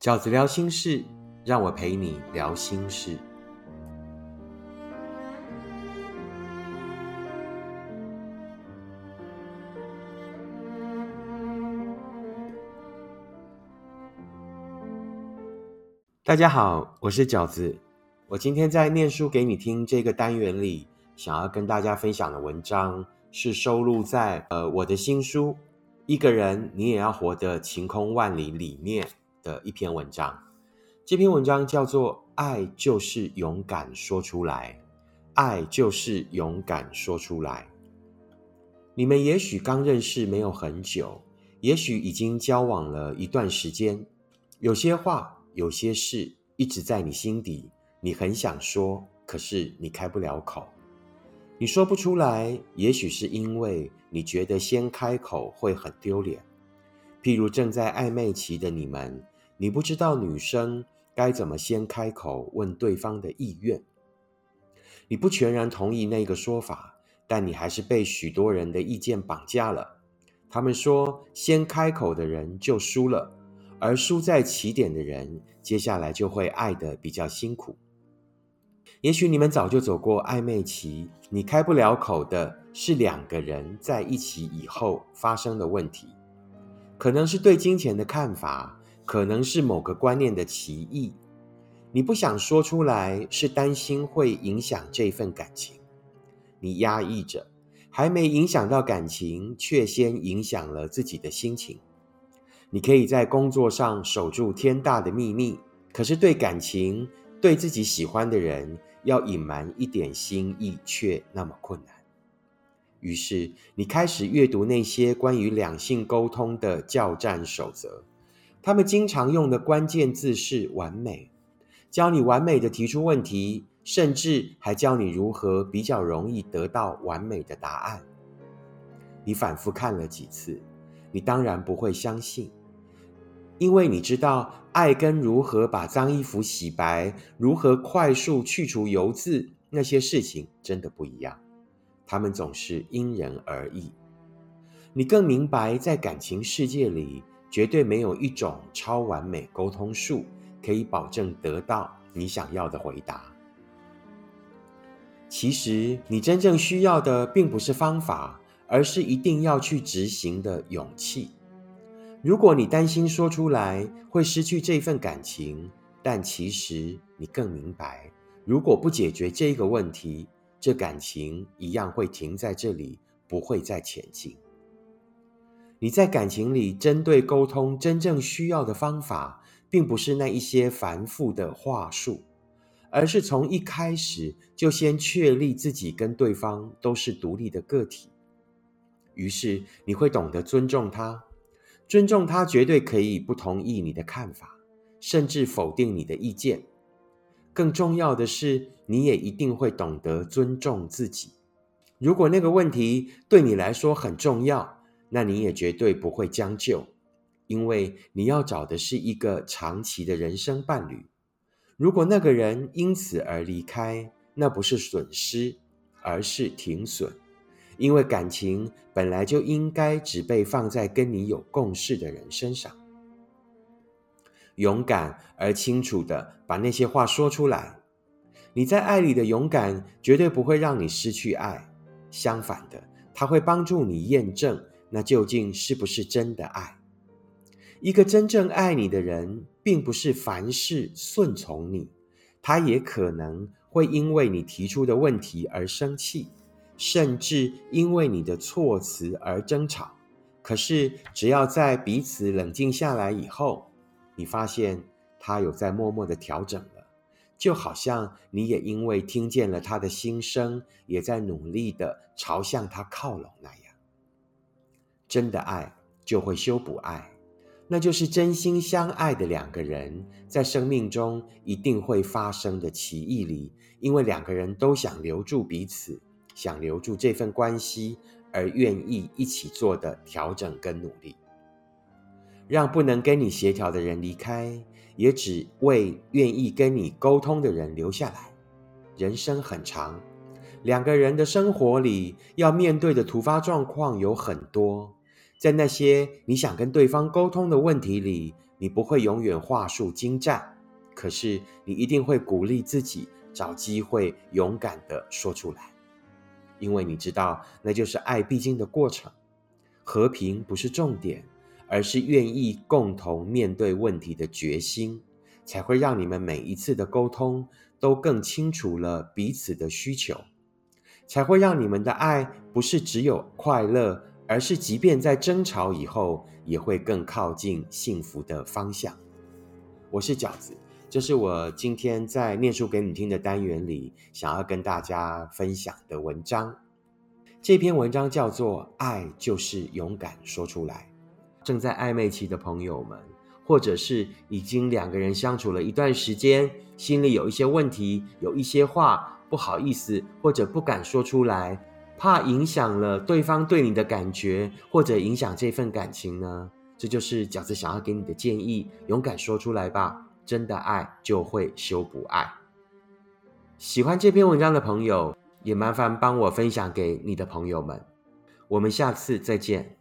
饺子聊心事，让我陪你聊心事。大家好，我是饺子。我今天在念书给你听这个单元里，想要跟大家分享的文章是收录在呃我的新书《一个人你也要活得晴空万里》里面的一篇文章。这篇文章叫做《爱就是勇敢说出来》，爱就是勇敢说出来。你们也许刚认识没有很久，也许已经交往了一段时间，有些话。有些事一直在你心底，你很想说，可是你开不了口。你说不出来，也许是因为你觉得先开口会很丢脸。譬如正在暧昧期的你们，你不知道女生该怎么先开口问对方的意愿。你不全然同意那个说法，但你还是被许多人的意见绑架了。他们说，先开口的人就输了。而输在起点的人，接下来就会爱得比较辛苦。也许你们早就走过暧昧期，你开不了口的是两个人在一起以后发生的问题，可能是对金钱的看法，可能是某个观念的歧义。你不想说出来，是担心会影响这份感情，你压抑着，还没影响到感情，却先影响了自己的心情。你可以在工作上守住天大的秘密，可是对感情、对自己喜欢的人，要隐瞒一点心意却那么困难。于是，你开始阅读那些关于两性沟通的教战守则，他们经常用的关键字是“完美”，教你完美的提出问题，甚至还教你如何比较容易得到完美的答案。你反复看了几次，你当然不会相信。因为你知道，爱跟如何把脏衣服洗白，如何快速去除油渍，那些事情真的不一样。他们总是因人而异。你更明白，在感情世界里，绝对没有一种超完美沟通术可以保证得到你想要的回答。其实，你真正需要的并不是方法，而是一定要去执行的勇气。如果你担心说出来会失去这份感情，但其实你更明白，如果不解决这个问题，这感情一样会停在这里，不会再前进。你在感情里针对沟通真正需要的方法，并不是那一些繁复的话术，而是从一开始就先确立自己跟对方都是独立的个体。于是你会懂得尊重他。尊重他绝对可以不同意你的看法，甚至否定你的意见。更重要的是，你也一定会懂得尊重自己。如果那个问题对你来说很重要，那你也绝对不会将就，因为你要找的是一个长期的人生伴侣。如果那个人因此而离开，那不是损失，而是停损。因为感情本来就应该只被放在跟你有共识的人身上，勇敢而清楚的把那些话说出来。你在爱里的勇敢绝对不会让你失去爱，相反的，它会帮助你验证那究竟是不是真的爱。一个真正爱你的人，并不是凡事顺从你，他也可能会因为你提出的问题而生气。甚至因为你的措辞而争吵，可是只要在彼此冷静下来以后，你发现他有在默默的调整了，就好像你也因为听见了他的心声，也在努力的朝向他靠拢那样。真的爱就会修补爱，那就是真心相爱的两个人在生命中一定会发生的奇异里，因为两个人都想留住彼此。想留住这份关系而愿意一起做的调整跟努力，让不能跟你协调的人离开，也只为愿意跟你沟通的人留下来。人生很长，两个人的生活里要面对的突发状况有很多，在那些你想跟对方沟通的问题里，你不会永远话术精湛，可是你一定会鼓励自己，找机会勇敢的说出来，因为你知道，那就是爱必经的过程。和平不是重点，而是愿意共同面对问题的决心，才会让你们每一次的沟通都更清楚了彼此的需求，才会让你们的爱不是只有快乐。而是，即便在争吵以后，也会更靠近幸福的方向。我是饺子，这是我今天在念书给你听的单元里想要跟大家分享的文章。这篇文章叫做《爱就是勇敢说出来》。正在暧昧期的朋友们，或者是已经两个人相处了一段时间，心里有一些问题，有一些话不好意思或者不敢说出来。怕影响了对方对你的感觉，或者影响这份感情呢？这就是饺子想要给你的建议，勇敢说出来吧。真的爱就会修补爱。喜欢这篇文章的朋友，也麻烦帮我分享给你的朋友们。我们下次再见。